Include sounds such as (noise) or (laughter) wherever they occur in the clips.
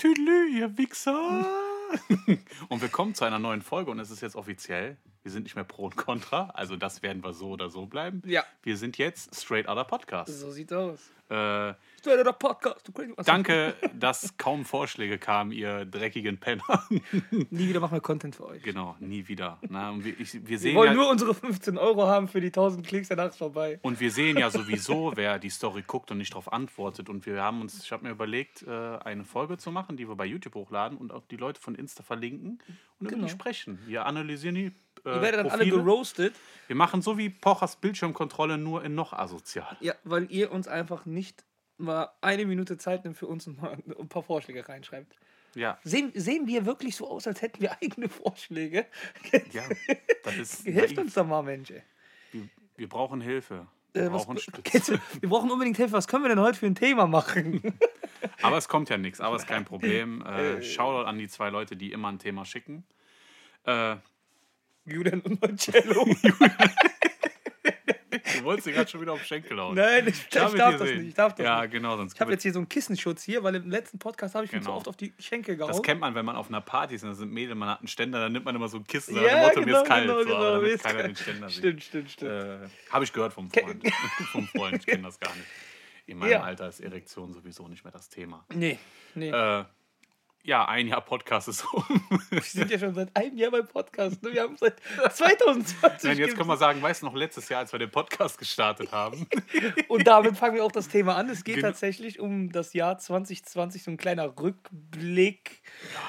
Tüdelü, ihr Wichser. (laughs) und wir kommen zu einer neuen Folge und es ist jetzt offiziell. Wir sind nicht mehr pro und contra, also das werden wir so oder so bleiben. Ja. Wir sind jetzt Straight Outta Podcast. So sieht's aus. Äh, Straight Outta Podcast. Du crazy- danke, dass kaum Vorschläge kamen, ihr dreckigen Penner. (laughs) Nie wieder machen wir Content für euch. genau, nie wieder. Na, und wir, ich, wir Wir sehen wollen ja, nur unsere 15 Euro haben für die 1000 Klicks, danach ist vorbei. Und wir sehen ja (laughs) sowieso, wer die Story guckt und nicht darauf antwortet. Und wir haben uns, ich habe mir überlegt, äh, eine Folge zu machen, die wir bei YouTube hochladen und auch die Leute von Insta verlinken und über Genau. die sprechen. Wir analysieren die. Äh, Ihr werdet dann alle Profile. geroastet, Wir machen so wie Pochers Bildschirmkontrolle nur in noch asozial. ja, weil ihr uns einfach nicht mal eine Minute Zeit nimmt für uns und mal ein paar Vorschläge reinschreibt. Ja, Sehen, sehen wir wirklich so aus, als hätten wir eigene Vorschläge? ja, das ist. (laughs) Hilft naiv. uns doch mal, Mensch. Wir, wir brauchen Hilfe. Wir Äh, was, brauchen (laughs) Stütze. du, wir brauchen unbedingt Hilfe. Was können wir denn heute für ein Thema machen? (laughs) Aber es kommt ja nichts, aber es ist kein Problem. (laughs) Äh, Shoutout an die zwei Leute, die immer ein Thema schicken. Äh, Julian und Marcello. (laughs) du wolltest dir gerade schon wieder auf den Schenkel hauen. Nein, ich, ich hab darf das gesehen. nicht. Ich darf das ja, nicht. genau, sonst Ich habe jetzt hier so einen Kissenschutz hier, weil im letzten Podcast habe ich mir zu Genau. oft auf die Schenkel gehauen. Das kennt man, wenn man auf einer Party ist und da sind Mädel, man hat einen Ständer, dann nimmt man immer so ein Kissen, ja, dem Motto, genau, mir ist kalt, genau, so, genau, damit ist keiner den Ständer sieht. Stimmt, stimmt, stimmt. Äh, Habe ich gehört vom Freund. (laughs) vom Freund, ich kenne das gar nicht. In meinem Ja. Alter ist Erektion sowieso nicht mehr das Thema. Nee, nee. Äh, ja, ein Jahr Podcast ist um. wir sind ja schon seit einem Jahr beim Podcast. Ne? Wir haben seit (laughs) 2020. Nein, jetzt können wir sagen, weißt du noch, letztes Jahr, als wir den Podcast gestartet haben, (laughs) Und damit fangen wir auch das Thema an. Es geht Genau. tatsächlich um das Jahr 2020, so ein kleiner Rückblick.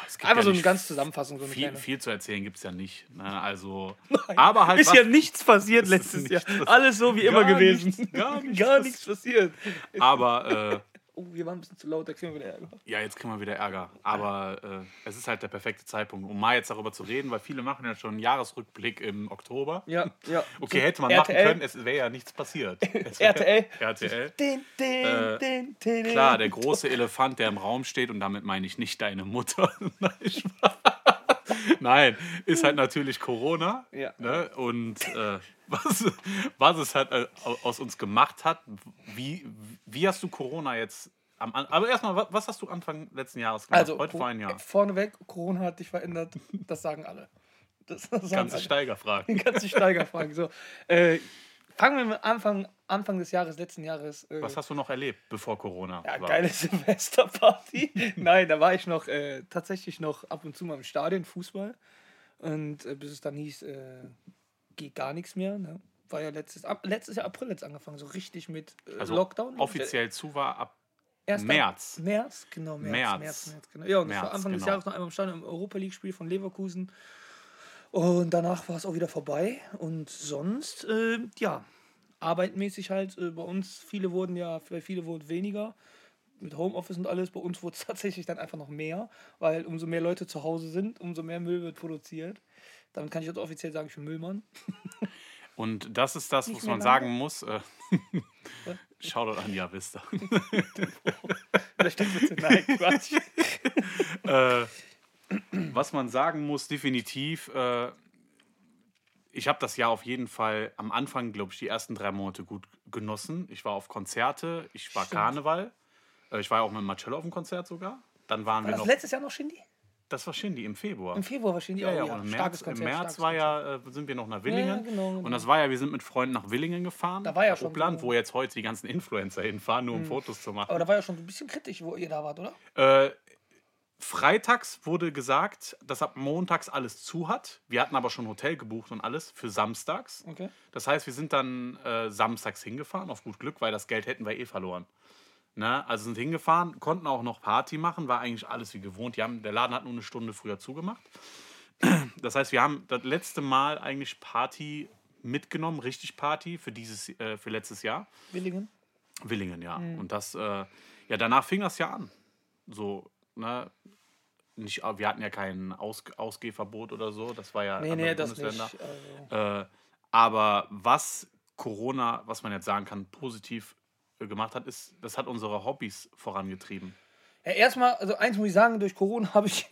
es gibt Einfach ja so eine ganz Zusammenfassung. So eine viel, kleine. viel zu erzählen gibt es ja nicht. Ne? Also, aber halt ist was- ja nichts passiert letztes nichts Jahr. Alles so wie immer gewesen. nichts, gar (laughs) nichts gar nichts passiert. aber äh, Oh, wir waren ein bisschen zu laut, da kriegen wir wieder Ärger. Ja, jetzt kriegen wir wieder Ärger. Aber äh, es ist halt der perfekte Zeitpunkt, um mal jetzt darüber zu reden, weil viele machen ja schon einen Jahresrückblick im Oktober. Ja, ja. (laughs) Okay, hätte man machen RTL. können, es wäre ja nichts passiert. RTL. RTL. Den, den, Äh, den, den. Klar, der große Elefant, der im Raum steht, und damit meine ich nicht deine Mutter. (laughs) Nein, ist halt natürlich Corona. Ja. Ne? Und äh, was, was es halt äh, aus uns gemacht hat, wie, wie hast du Corona jetzt am An Aber erstmal, wa- was hast du Anfang letzten Jahres gemacht? Also, Heute vor ein Jahr. vorneweg, Corona hat dich verändert. (laughs) Das sagen alle. Das, sagen Ganze alle. Steiger fragen. Die (laughs) ganze Steigerfrage. So, äh, fangen wir mit Anfang, Anfang des Jahres, letzten Jahres. Äh, Was hast du noch erlebt, bevor Corona ja, war? geile (laughs) Silvesterparty. Nein, da war ich noch äh, tatsächlich noch ab und zu mal im Stadion, Fußball. Und äh, bis es dann hieß, äh, geht gar nichts mehr. Ne? War ja letztes, ab, letztes Jahr April jetzt angefangen, so richtig mit äh, Also Lockdown. offiziell zu war ab Erst März. Ab März, genau, März. März. März, März, genau. Ja, und März, war Anfang des genau. Jahres noch einmal im Stadion im Europa League-Spiel von Leverkusen. Und danach war es auch wieder vorbei. Und sonst, äh, ja, arbeitmäßig halt äh, bei uns, viele wurden ja, bei viele wurden weniger. Mit Homeoffice und alles, bei uns wurde es (laughs) tatsächlich dann einfach noch mehr, weil umso mehr Leute zu Hause sind, umso mehr Müll wird produziert. Damit kann ich jetzt offiziell sagen, ich bin Müllmann. (laughs) Und das ist das, was man sagen muss. Äh, (laughs) Shoutout an Ja Vista. Vielleicht (laughs) bitte, nein, Quatsch. (laughs) äh, was man sagen muss, definitiv, äh, ich habe das Jahr auf jeden Fall am Anfang, glaube ich, die ersten drei Monate gut genossen. Ich war auf Konzerte, ich war Stimmt. Karneval. Äh, ich war ja auch mit Marcello auf dem Konzert sogar. Dann waren War wir das noch. letztes Jahr noch Shindy? Das war Shindy im Februar. Im Februar war Shindy Ja, auch, ja, ja. und im März, Konzert, im März war ja, äh, sind wir noch nach Willingen. genau, genau. Und das war ja, wir sind mit Freunden nach Willingen gefahren. Da war ja schon Uppland, so- wo jetzt heute die ganzen Influencer hinfahren, nur um Fotos zu machen. Aber da war ja schon ein bisschen kritisch, wo ihr da wart, oder? Äh, freitags wurde gesagt, dass ab montags alles zu hat. Wir hatten aber schon Hotel gebucht und alles für samstags. Okay. Das heißt, wir sind dann äh, samstags hingefahren, auf gut Glück, weil das Geld hätten wir eh verloren. Ne? Also sind hingefahren, konnten auch noch Party machen, war eigentlich alles wie gewohnt. Die haben, der Laden hat nur eine Stunde früher zugemacht. (clears throat) Das heißt, wir haben das letzte Mal eigentlich Party mitgenommen, richtig Party für dieses, äh, für letztes Jahr. Willingen. Willingen, ja. Mhm. Und das, äh, ja, danach fing das ja an. So, ne? Nicht, wir hatten ja kein Aus, Ausgehverbot oder so. Das war ja Nee, nee, das Bundesländern. nicht. Also, Äh, aber was Corona, was man jetzt sagen kann, positiv äh, gemacht hat, ist, das hat unsere Hobbys vorangetrieben. Ja, erstmal, also eins muss ich sagen, durch Corona (laughs) habe ich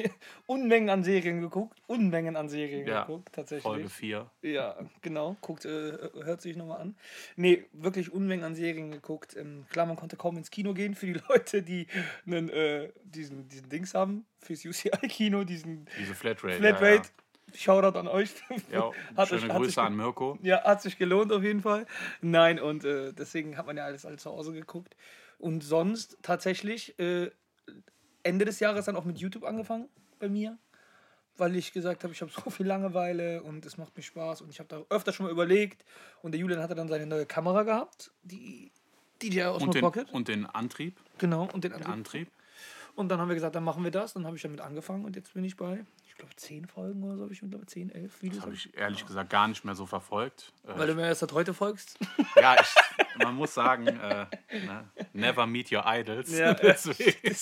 Unmengen an Serien geguckt. Unmengen an Serien Ja, geguckt, tatsächlich. Folge 4. Ja, genau. Guckt, äh, hört sich nochmal an. Nee, wirklich Unmengen an Serien geguckt. Ähm, klar, man konnte kaum ins Kino gehen für die (laughs) Leute, die einen, äh, diesen, diesen Dings haben, fürs UCI-Kino, diesen Diese Flatrate. Flatrate. Shoutout an euch. (laughs) Ja. Hat Schöne sich- Grüße sich- an Mirko. Ja, hat sich gelohnt auf jeden Fall. Nein, und äh, deswegen hat man ja alles, alles zu Hause geguckt. Und sonst tatsächlich äh, Ende des Jahres dann auch mit YouTube angefangen bei mir, weil ich gesagt habe, ich habe so viel Langeweile und es macht mir Spaß und ich habe da öfter schon mal überlegt. Und der Julian hatte dann seine neue Kamera gehabt, die DJI Osmo Und den, Pocket. und den Antrieb. Genau, und den Der anderen. Antrieb. Und dann haben wir gesagt, dann machen wir das. Dann habe ich damit angefangen und jetzt bin ich bei, ich glaube, 10 Folgen oder so habe ich mittlerweile, 10, 11 Videos. Das habe ich ehrlich gesagt gar nicht mehr so verfolgt. Äh, Weil du mir erst seit heute folgst. ja, ich, man muss sagen, äh, ne, never meet your idols. Ja, (laughs) Deswegen.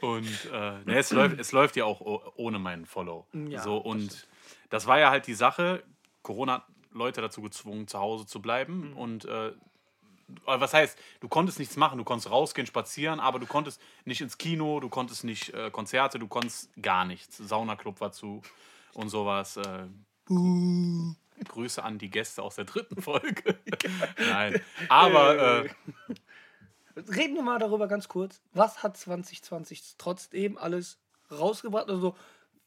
Und äh, ne, es, läuft, es läuft ja auch ohne meinen Follow. Ja, so, das und das war ja halt die Sache. Corona hat Leute dazu gezwungen, zu Hause zu Mhm. bleiben. Und äh, was heißt, du konntest nichts machen, du konntest rausgehen, spazieren, aber du konntest nicht ins Kino, du konntest nicht äh, Konzerte, du konntest gar nichts. Saunaclub war zu und sowas. Äh, Grüße an die Gäste aus der dritten Folge. (laughs) Nein, aber äh, Reden wir mal darüber ganz kurz. Was hat 2020 trotzdem alles rausgebracht? Also,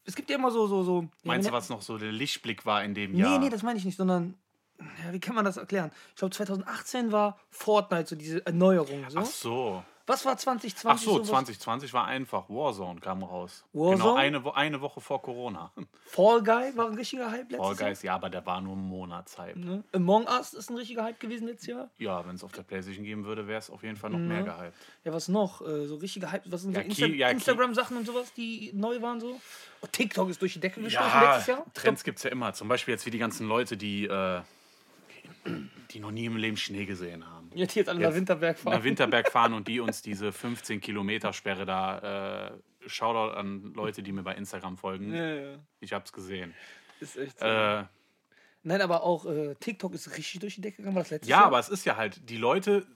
es gibt ja immer so. so, so meinst ja, du, was noch so der Lichtblick war in dem Nee, Jahr? nee, das meine ich nicht, sondern. Ja, wie kann man das erklären? Ich glaube, 2018 war Fortnite, so diese Erneuerung. So. Ach so. Was war 2020? Ach so, was- 2020 war einfach. Warzone kam raus. Warzone? Genau, eine, Wo eine Woche vor Corona. (laughs) Fall Guy war ein richtiger Hype letztes Fall Guys, ja, aber der war nur ein Monatshype. Jahr. Ne? Among Us ist ein richtiger Hype gewesen letztes Jahr. Ja, wenn es auf der Playstation geben würde, wäre es auf jeden Fall noch mehr gehypt. Ja, was noch? Äh, so richtige Hype. Was sind so Ja, Insta Ki- ja, Instagram-Sachen und sowas, die neu waren so? Oh, TikTok ist durch die Decke gestoßen Ja, letztes Jahr. Trends gibt es ja immer. Zum Beispiel jetzt wie die ganzen Leute, die, äh, die noch nie im Leben Schnee gesehen haben. Jetzt hier jetzt alle nach Jetzt Winterberg fahren. Nach Winterberg fahren und die uns diese 15 Kilometer Sperre da. Äh, Shoutout an Leute, die mir bei Instagram folgen. Ja, ja. Ich hab's gesehen. Ist echt so. Äh, Nein, aber auch äh, TikTok ist richtig durch die Decke gegangen. Das letztes ja, Jahr? aber es ist ja halt, die Leute.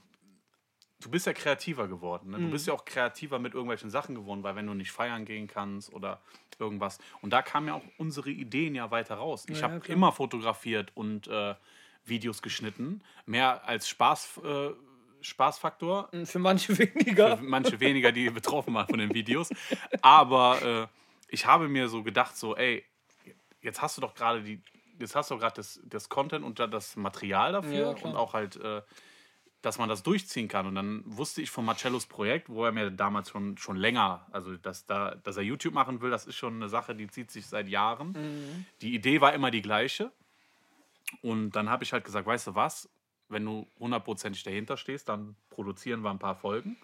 Du bist ja kreativer geworden. Ne? Du Mhm. bist ja auch kreativer mit irgendwelchen Sachen geworden, weil wenn du nicht feiern gehen kannst oder irgendwas. Und da kamen ja auch unsere Ideen ja weiter raus. Ich Ja, habe ja, immer fotografiert und äh, Videos geschnitten. Mehr als Spaß, äh, Spaßfaktor. Für manche (laughs) weniger. Für manche weniger, die betroffen waren von den Videos. Aber äh, ich habe mir so gedacht, so, ey, jetzt hast du doch gerade die, jetzt hast du gerade das, das Content und da das Material dafür Ja, und auch halt, äh, dass man das durchziehen kann. Und dann wusste ich von Marcellos Projekt, wo er mir damals schon, schon länger, also dass, da, dass er YouTube machen will, das ist schon eine Sache, die zieht sich seit Jahren. Mhm. Die Idee war immer die gleiche. Und dann habe ich halt gesagt, weißt du was, wenn du hundertprozentig dahinter stehst, dann produzieren wir ein paar Folgen.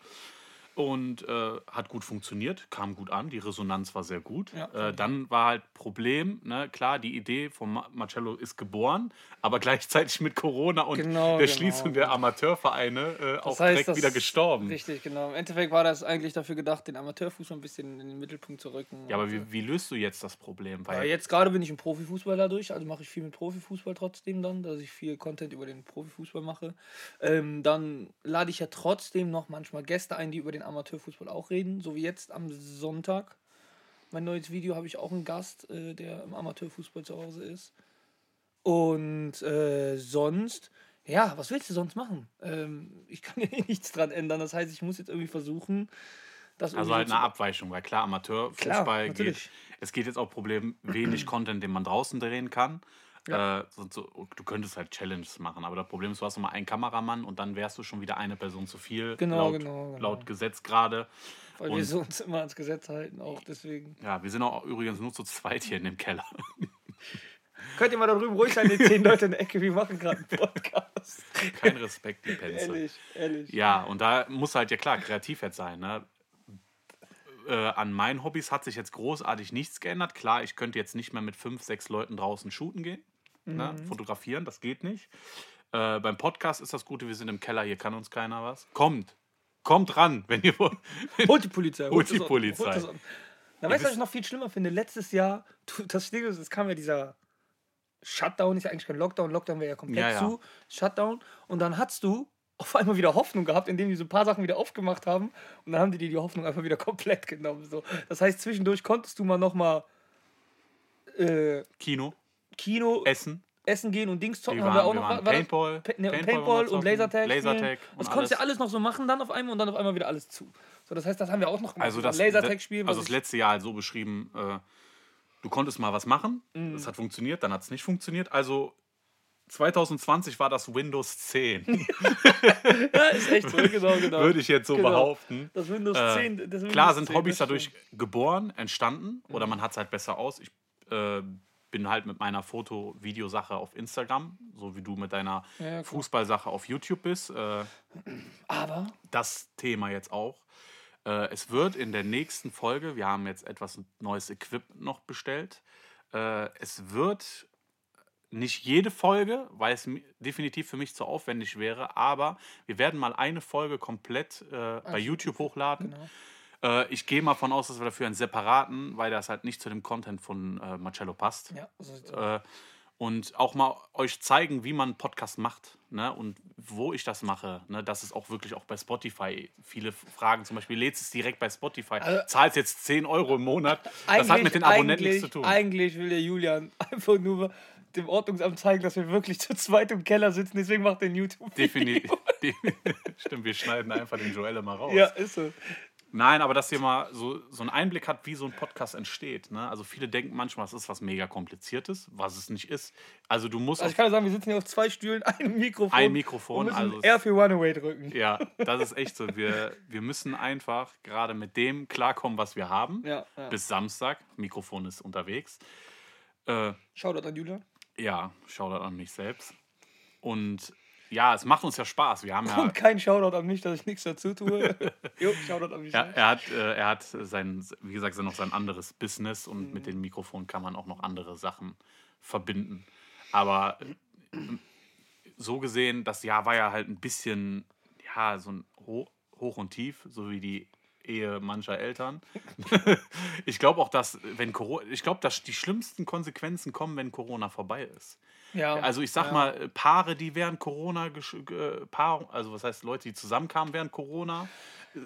Und äh, hat gut funktioniert, kam gut an, die Resonanz war sehr gut. Ja. äh, dann war halt Problem, ne, klar, die Idee von Ma Marcello ist geboren, aber (laughs) gleichzeitig mit Corona und Genau, der genau. Schließung der Amateurvereine äh, auch heißt, direkt wieder gestorben. Richtig, genau. Im Endeffekt war das eigentlich dafür gedacht, den Amateurfußball ein bisschen in den Mittelpunkt zu rücken. Ja, aber wie, wie löst du jetzt das Problem? Weil Ja, jetzt gerade bin ich im Profifußball dadurch, also mache ich viel mit Profifußball trotzdem dann, dass ich viel Content über den Profifußball mache. Ähm, dann lade ich ja trotzdem noch manchmal Gäste ein, die über den Amateurfußball auch reden, so wie jetzt am Sonntag. Mein neues Video habe ich auch einen Gast, äh, der im Amateurfußball zu Hause ist. Und äh, sonst, ja, was willst du sonst machen? Ähm, ich kann (laughs) ja eh nichts dran ändern. Das heißt, ich muss jetzt irgendwie versuchen, das Also halt eine Abweichung, weil klar, Amateurfußball Klar, geht. Es geht jetzt auch Problem, wenig (clears throat) Content, den man draußen drehen kann. Äh, so, so, du könntest halt Challenges machen, aber das Problem ist, du hast immer einen Kameramann und dann wärst du schon wieder eine Person zu viel. Genau, laut, genau, genau. laut Gesetz gerade. Weil Und- wir so uns immer ans Gesetz halten, auch deswegen. Ja, wir sind auch übrigens nur zu zweit hier in dem Keller. (laughs) Könnt ihr mal da drüben ruhig sein, die zehn Leute in der Ecke, wir machen gerade einen Podcast. (laughs) Kein Respekt, die Penze. ehrlich, ehrlich. Ja, und da muss halt ja klar kreativ jetzt sein. Ne? Äh, an meinen Hobbys hat sich jetzt großartig nichts geändert. Klar, ich könnte jetzt nicht mehr mit fünf, sechs Leuten draußen shooten gehen, ne? fotografieren, das geht nicht. Äh, beim Podcast ist das Gute, wir sind im Keller, hier kann uns keiner was. Kommt, kommt ran, (laughs) wenn ihr wollt. Holt die Polizei. Holt die das Polizei. holt das. Na, weißt du, was ich noch viel schlimmer finde? Letztes Jahr, das es kam ja dieser Shutdown, ist ja eigentlich kein Lockdown, Lockdown wäre ja komplett Ja, ja. zu, Shutdown. Und dann hattest du auf einmal wieder Hoffnung gehabt, indem die so ein paar Sachen wieder aufgemacht haben und dann haben die dir die Hoffnung einfach wieder (laughs) komplett genommen. So. Das heißt, zwischendurch konntest du mal nochmal äh, Kino, Kino, Essen. Essen gehen und Dings zocken. Wir haben wir waren- auch wir noch waren Paintball, Pa- ne, Paintball Paintball, waren und Lasertag. Lasertag und Das konntest du ja alles. noch so machen dann auf einmal und dann auf einmal wieder alles zu. So, das heißt, das haben wir auch noch gemacht. Also das, Lasertag spielen. also das letzte Jahr halt so beschrieben, äh, du konntest mal was machen, Mhm. das hat funktioniert, dann hat es nicht funktioniert. Also 2020 war das Windows 10, (laughs) ja, ist echt so, genau, (laughs) genau. würde ich jetzt so Genau. behaupten. Das Windows Äh, 10. Das Windows Klar sind 10, Hobbys dadurch geboren, entstanden oder man hat es halt besser aus. Ich äh, bin halt mit meiner Foto-Videosache auf Instagram, so wie du mit deiner Ja. Fußballsache auf YouTube bist. Äh, Aber das Thema jetzt auch. Äh, es wird in der nächsten Folge, wir haben jetzt etwas neues Equipment noch bestellt. Äh, es wird nicht jede Folge, weil es definitiv für mich zu aufwendig wäre, aber wir werden mal eine Folge komplett äh, bei YouTube hochladen. genau. Äh, ich gehe mal von aus, dass wir dafür einen separaten, weil das halt nicht zu dem Content von äh, Marcello passt. Ja, so sieht's aus. Äh, und auch mal euch zeigen, wie man einen Podcast macht ne? und wo ich das mache. Ne? Das ist auch wirklich auch bei Spotify. Viele fragen zum Beispiel, lädst es direkt bei Spotify, Also- zahlst jetzt 10 Euro im Monat. Das hat mit den Abonnenten nichts zu tun. Eigentlich will der Julian (laughs) einfach nur dem Ordnungsamt zeigen, dass wir wirklich zu zweit im Keller sitzen. Deswegen macht er ein YouTube. Definitiv. (laughs) Stimmt, wir schneiden einfach den Joelle mal raus. Ja, ist so. Nein, aber dass ihr mal so, so einen Einblick habt, wie so ein Podcast entsteht. Ne? Also viele denken manchmal, es ist was mega kompliziertes, was es nicht ist. Also du musst Also ich kann ja sagen, wir sitzen hier auf zwei Stühlen, (laughs) einem Mikrofon. Ein Mikrofon, und müssen also R für Runaway drücken. Ja, (laughs) das ist echt so. Wir, wir müssen einfach gerade mit dem klarkommen, was wir haben. Ja, ja. Bis Samstag. Mikrofon ist unterwegs. Äh, Shoutout an Julian. ja, Shoutout an mich selbst. Und ja, es macht uns ja Spaß. Wir haben (laughs) ja. Und kein Shoutout an mich, dass ich nichts dazu tue. (laughs) jo, Shoutout an mich. Ja, er hat, äh, er hat sein, wie gesagt, noch sein anderes Business und mit dem Mikrofon kann man auch noch andere Sachen verbinden. Aber äh, so gesehen, das Jahr war ja halt ein bisschen, ja, so ein Ho Hoch und Tief, so wie die Ehe mancher Eltern. (laughs) ich glaube auch, dass, wenn Corona, ich glaube, dass die schlimmsten Konsequenzen kommen, wenn Corona vorbei ist. Ja. Also ich sag ja. mal, Paare, die während Corona, ge- Paar, also was heißt Leute, die zusammenkamen während Corona, äh,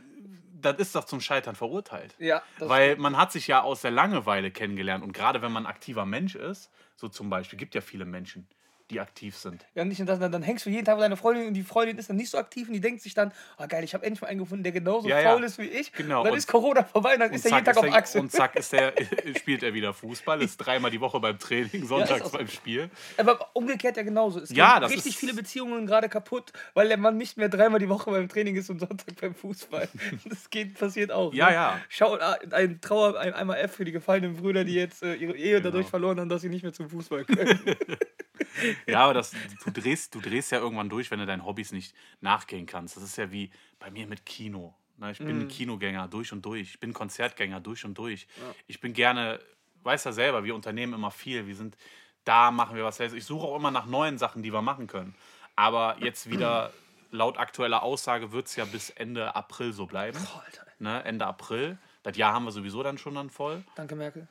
das ist doch zum Scheitern verurteilt. Ja, Weil man hat sich ja aus der Langeweile kennengelernt und gerade wenn man ein aktiver Mensch ist, so zum Beispiel, gibt ja viele Menschen, die aktiv sind. Ja, nicht nur das, dann, dann hängst du jeden Tag mit deiner Freundin und die Freundin ist dann nicht so aktiv und die denkt sich dann, ah geil, ich habe endlich mal einen gefunden, der genauso Ja, ja. faul ist wie ich. Genau, Und dann und- ist Corona vorbei und dann ist er jeden Tag auf Achse. und zack ist der, (laughs) spielt er wieder Fußball, ist dreimal die Woche beim Training, sonntags so. beim Spiel. Aber umgekehrt ja genauso. Es Ja, das richtig ist- viele Beziehungen gerade kaputt, weil der Mann nicht mehr dreimal die Woche beim Training ist und Sonntag beim Fußball. (laughs) Das geht, passiert auch. Ja, ne? ja. Schau, ah, ein Trauer, ein, einmal F für die gefallenen Brüder, die jetzt äh, ihre Ehe dadurch Genau. verloren haben, dass sie nicht mehr zum Fußball können. (laughs) Ja, aber das, du, drehst, du drehst ja irgendwann durch, wenn du deinen Hobbys nicht nachgehen kannst. Das ist ja wie bei mir mit Kino. Ne, Ich bin ein Kinogänger durch und durch. Ich bin Konzertgänger durch und durch. Ich bin gerne, weiß ja selber, wir unternehmen immer viel. Wir sind da, machen wir was. Ich suche auch immer nach neuen Sachen, die wir machen können. Aber jetzt wieder, laut aktueller Aussage, wird es ja bis Ende April so bleiben. Boah, Alter. Ne, Ende April. Das Jahr haben wir sowieso dann schon dann voll. Danke, Merkel.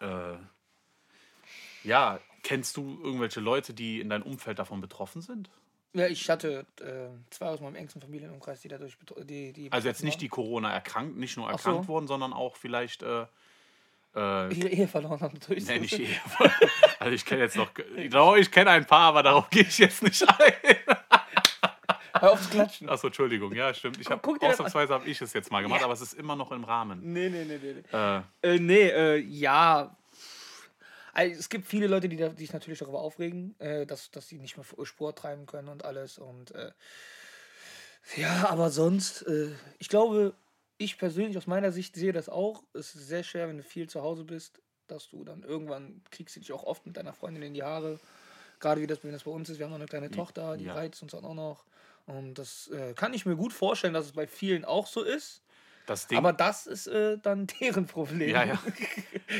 Äh, ja, kennst du irgendwelche Leute, die in deinem Umfeld davon betroffen sind? Ja, ich hatte äh, zwei aus meinem engsten Familienumkreis, die dadurch die, die Also jetzt nicht die Corona erkrankt, nicht nur erkrankt so. wurden, sondern auch vielleicht äh, äh, ihre Ehe verloren haben. Durch nee, nicht Ehe. Also ich kenne jetzt noch, (laughs) ich glaube, ich kenne ein paar, aber darauf gehe ich jetzt nicht ein. (laughs) Hör auf zu klatschen. Achso, Entschuldigung, ja, stimmt. Ich hab, Guck ausnahmsweise habe ich es jetzt mal gemacht, Ja. aber es ist immer noch im Rahmen. Nee, nee, nee, nee. nee. Äh, Äh, nee, äh, ja. Also, es gibt viele Leute, die, da, die sich natürlich darüber aufregen, äh, dass, dass sie nicht mehr Sport treiben können und alles. Und äh, ja, aber sonst, äh, ich glaube, ich persönlich aus meiner Sicht sehe das auch. Es ist sehr schwer, wenn du viel zu Hause bist, dass du dann irgendwann kriegst du dich auch oft mit deiner Freundin in die Haare. Gerade wie das, wenn das bei uns ist, wir haben noch eine kleine Tochter, die ja. reizt uns dann auch noch. Und das äh, kann ich mir gut vorstellen, dass es bei vielen auch so ist. Das Ding, Aber das ist äh, dann (laughs) deren Problem. Ja, ja.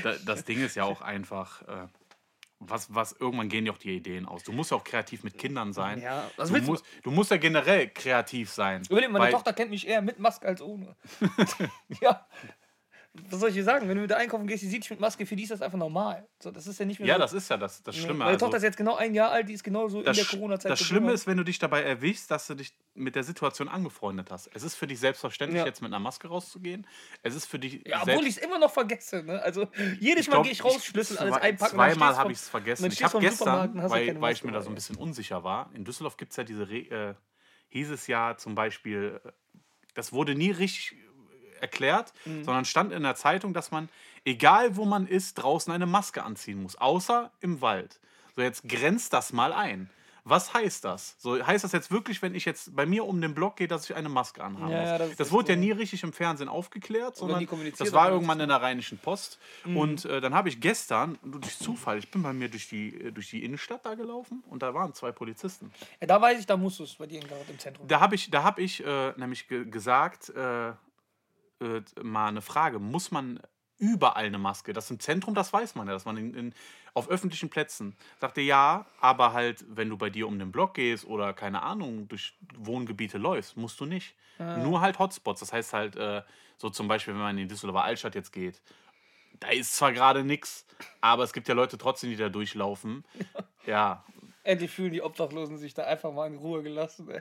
Da, das Ding ist ja auch einfach, äh, was, was irgendwann gehen ja auch die Ideen aus. Du musst ja auch kreativ mit Kindern sein. Ja, was du, willst du- musst, du musst ja generell kreativ sein. Überleg, meine Tochter kennt mich eher mit Maske als ohne. (laughs) ja. Was soll ich dir sagen? Wenn du mit der einkaufen gehst, die sieht dich mit Maske, für die ist das einfach normal. So, das ist ja nicht mehr Ja, so. das ist ja das, das Schlimme. Meine Also, Tochter ist jetzt genau ein Jahr alt, die ist genauso in der Corona-Zeit. das. Schlimme ist, wenn du dich dabei erwischst, dass du dich mit der Situation angefreundet hast. Es ist für dich selbstverständlich, Ja. jetzt mit einer Maske rauszugehen. Es ist für dich Ja, obwohl ich es immer noch vergesse. Ne? Also jedes Mal gehe ich raus, Schlüssel, alles einpacken. Zweimal habe ich es vergessen. Ich habe gestern, ja weil, weil ich mir da so ein bisschen unsicher war, in Düsseldorf gibt es ja diese, Re äh, hieß es ja zum Beispiel, äh, das wurde nie richtig erklärt, Mhm. sondern stand in der Zeitung, dass man, egal wo man ist, draußen eine Maske anziehen muss, außer im Wald. So, jetzt grenzt das mal ein. Was heißt das? So, heißt das jetzt wirklich, wenn ich jetzt bei mir um den Block gehe, dass ich eine Maske anhaben Ja, muss? ja, das das wurde ja so. nie richtig im Fernsehen aufgeklärt, sondern das war irgendwann in der Rheinischen Post. Mhm. Und äh, dann habe ich gestern, durch Zufall, ich bin bei mir durch die, äh, durch die Innenstadt da gelaufen und da waren zwei Polizisten. Ja, da weiß ich, da musst du es bei dir im Zentrum. Da habe ich, da hab ich äh, nämlich ge gesagt, äh, äh, mal eine Frage, muss man überall eine Maske? Das im Zentrum, das weiß man ja, dass man in, in, auf öffentlichen Plätzen. Sagte ja, aber halt, wenn du bei dir um den Block gehst oder keine Ahnung, durch Wohngebiete läufst, musst du nicht. Nur halt Hotspots. Das heißt halt, äh, so zum Beispiel, wenn man in die Düsseldorfer Altstadt jetzt geht, da ist zwar gerade nichts, aber es gibt ja Leute trotzdem, die da durchlaufen. (laughs) Ja, Endlich fühlen die Obdachlosen sich da einfach mal in Ruhe gelassen. (laughs)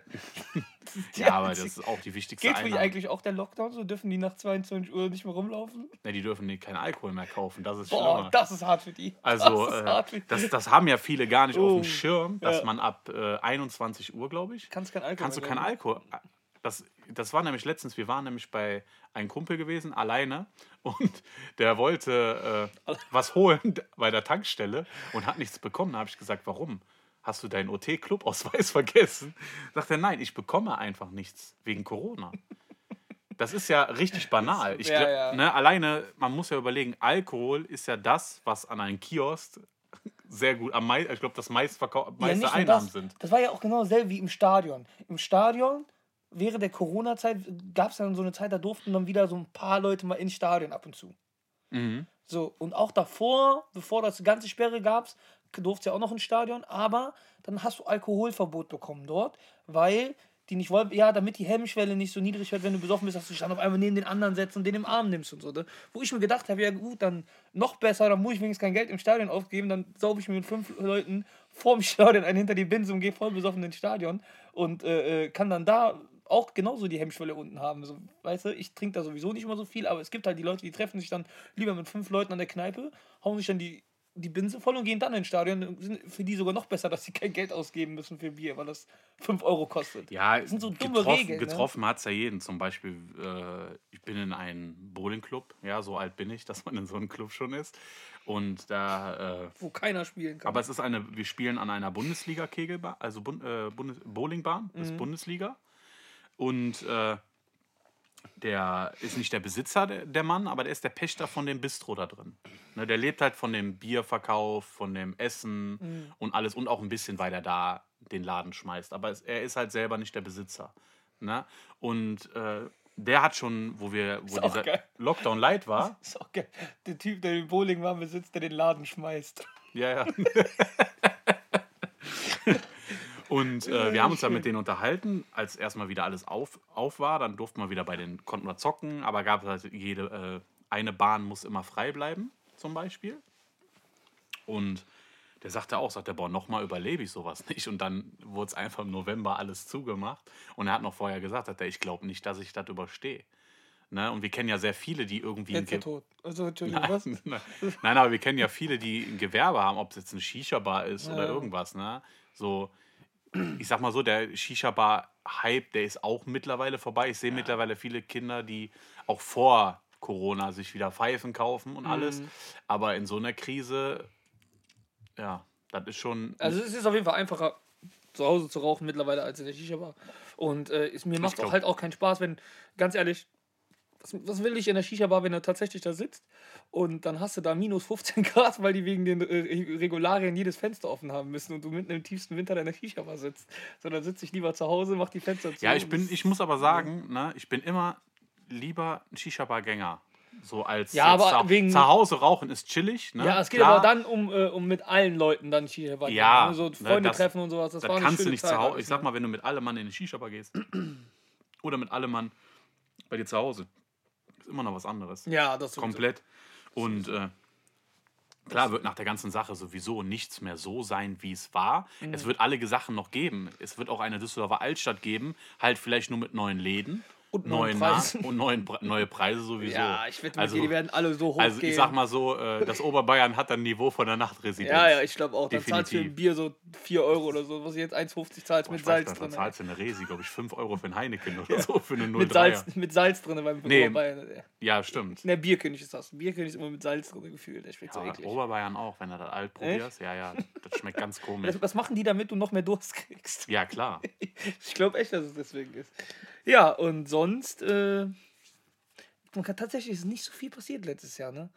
Ja, aber das ist auch die wichtigste Geht für die eigentlich auch der Lockdown so? Dürfen die nach 22 Uhr nicht mehr rumlaufen? Ne, die dürfen keinen Alkohol mehr kaufen. Das ist Boah, schlimmer. das ist hart für die. Also, das ist äh, hart für die. das, das haben ja viele gar nicht auf Oh, dem Schirm, dass ja. man ab äh, 21 Uhr, glaube ich, Kannst kein Alkohol kannst du keinen. Alkohol. Das, das war nämlich letztens, wir waren nämlich bei einem Kumpel gewesen, alleine, (laughs) und der wollte äh, was holen bei der Tankstelle und hat nichts bekommen. Da habe ich gesagt, warum? Hast du deinen OT-Club-Ausweis (laughs) vergessen? Sagt er, nein, ich bekomme einfach nichts wegen Corona. Das ist ja richtig banal. Ich Ja, ja. Ne, alleine, man muss ja überlegen, Alkohol ist ja das, was an einem Kiosk sehr gut, am mei ich glaube, das Ja, meiste nur Einnahmen das. sind. Das war ja auch genau dasselbe wie im Stadion. Im Stadion, während der Corona-Zeit, gab es dann so eine Zeit, da durften dann wieder so ein paar Leute mal ins Stadion ab und zu. Mhm. So, und auch davor, bevor das ganze Sperre gab, durfte ja auch noch ins Stadion, aber dann hast du Alkoholverbot bekommen dort, weil die nicht wollten, ja, damit die Hemmschwelle nicht so niedrig wird, wenn du besoffen bist, dass du dich dann auf einmal neben den anderen setzt und den im Arm nimmst und so. Ne? Wo ich mir gedacht habe, ja gut, dann noch besser, dann muss ich wenigstens kein Geld im Stadion ausgeben, dann saube ich mir mit fünf Leuten vorm (laughs) Stadion einen hinter die Binse und gehe voll besoffen ins Stadion und äh, äh, kann dann da auch genauso die Hemmschwelle unten haben. So, weißt du, ich trinke da sowieso nicht immer so viel, aber es gibt halt die Leute, die treffen sich dann lieber mit fünf Leuten an der Kneipe, hauen sich dann die, die Binse voll und gehen dann ins Stadion. Sind für die sogar noch besser, dass sie kein Geld ausgeben müssen für Bier, weil das 5 Euro kostet. Ja, Das sind so dumme getroffen, Regeln, ne? getroffen hat es ja jeden. Zum Beispiel, äh, ich bin in einem Bowlingclub, ja, so alt bin ich, (laughs) dass man in so einem Club schon ist. Und da, äh, Wo keiner spielen kann. aber es ist eine, wir spielen an einer Bundesliga-Kegelbahn, also Bund, äh, Bundes Bowlingbahn, das Mhm. ist Bundesliga. Und äh, der ist nicht der Besitzer, der, der Mann, aber der ist der Pächter von dem Bistro da drin. Ne, der lebt halt von dem Bierverkauf, von dem Essen Mhm. und alles und auch ein bisschen, weil er da den Laden schmeißt. Aber es, er ist halt selber nicht der Besitzer. Ne? Und äh, der hat schon, wo wir, wo dieser geil. Lockdown light war, ist auch geil. Der Typ, der den Bowlingbahn besitzt, der den Laden schmeißt. Ja, ja. (laughs) Und äh, wir haben uns dann mit denen unterhalten, als erstmal wieder alles auf, auf war. Dann durften wir wieder bei den, konnten wir zocken, aber gab es halt jede, äh, eine Bahn muss immer frei bleiben, zum Beispiel. Und der sagte auch, sagt er, boah, nochmal überlebe ich sowas (laughs) nicht. Und dann wurde es einfach im November alles zugemacht. Und er hat noch vorher gesagt, hat er, ich glaube nicht, dass ich das überstehe. Ne? Und wir kennen ja sehr viele, die irgendwie ein Jetzt Ge- tot. Also, Entschuldigung, Nein, was? (laughs) nein, nein, aber wir kennen ja viele, die ein Gewerbe haben, ob es jetzt eine Shisha-Bar ist oder Ja. irgendwas. Ne? So, ich sag mal so, der Shisha-Bar-Hype, der ist auch mittlerweile vorbei. Ich sehe mittlerweile viele Kinder, die auch vor Corona sich wieder Pfeifen kaufen und alles. Mhm. Aber in so einer Krise, ja, das ist schon. Also es ist auf jeden Fall einfacher, zu Hause zu rauchen mittlerweile als in der Shisha-Bar. Und äh, mir macht es halt auch keinen Spaß, wenn, ganz ehrlich, was, was will ich in der Shisha-Bar, wenn du tatsächlich da sitzt und dann hast du da minus 15 (laughs) Grad, weil die wegen den äh, Regularien jedes Fenster offen haben müssen und du mitten im tiefsten Winter deiner Shisha-Bar sitzt. So, dann sitze ich lieber zu Hause, mach die Fenster zu. ja, ich bin, ich muss aber sagen, ne, ich bin immer lieber ein Shisha-Bar-Gänger. So als Ja, aber zu, wegen- zu Hause rauchen ist chillig. Ne? Ja, es geht Klar, aber dann um, äh, um mit allen Leuten dann Shisha-Bar. Ja, so ne, Freunde das- treffen und sowas. Das, Das war kannst du nicht Zeit zu Hause. Ich sag ne? mal, wenn du mit allem Mann in eine Shisha-Bar gehst (clears throat) oder mit allem Mann bei dir zu Hause, ist immer noch was anderes. Ja, das sowieso. Komplett. Und äh, klar wird nach der ganzen Sache sowieso nichts mehr so sein, wie es war. Mhm. Es wird alle Sachen noch geben. Es wird auch eine Düsseldorfer Altstadt geben, halt vielleicht nur mit neuen Läden. Und neuen Namen Preisen. und neuen, Pre- neue Preise sowieso. Ja, ich wette mit also, die werden alle so hoch also ich sag mal so, äh, das Oberbayern hat ein Niveau von der Nachtresidenz. ja, ja, ich glaube auch. Dann zahlst du für ein Bier so 4 Euro oder so, was du jetzt 1,50 zahlst mit Ich weiß, Salz drin. zahlst du eine Resi, glaube ich, 5 Euro für ein Heineken oder so, für eine 03er. Mit Salz, mit Salz drin beim Nee. Oberbayern. Ja, stimmt. Ne, Bierkönig ist das. Bierkönig ist immer mit Salz drin gefühlt. Der schmeckt so Ja, eklig. Oberbayern auch, wenn du das alt probierst. Ja, ja, das schmeckt ganz (laughs) komisch. Was, was machen die, damit du noch mehr Durst kriegst? Ja, klar. (laughs) Ich glaube echt, dass es deswegen ist. Ja, und sonst, äh, man kann tatsächlich ist nicht so viel passiert letztes Jahr, ne?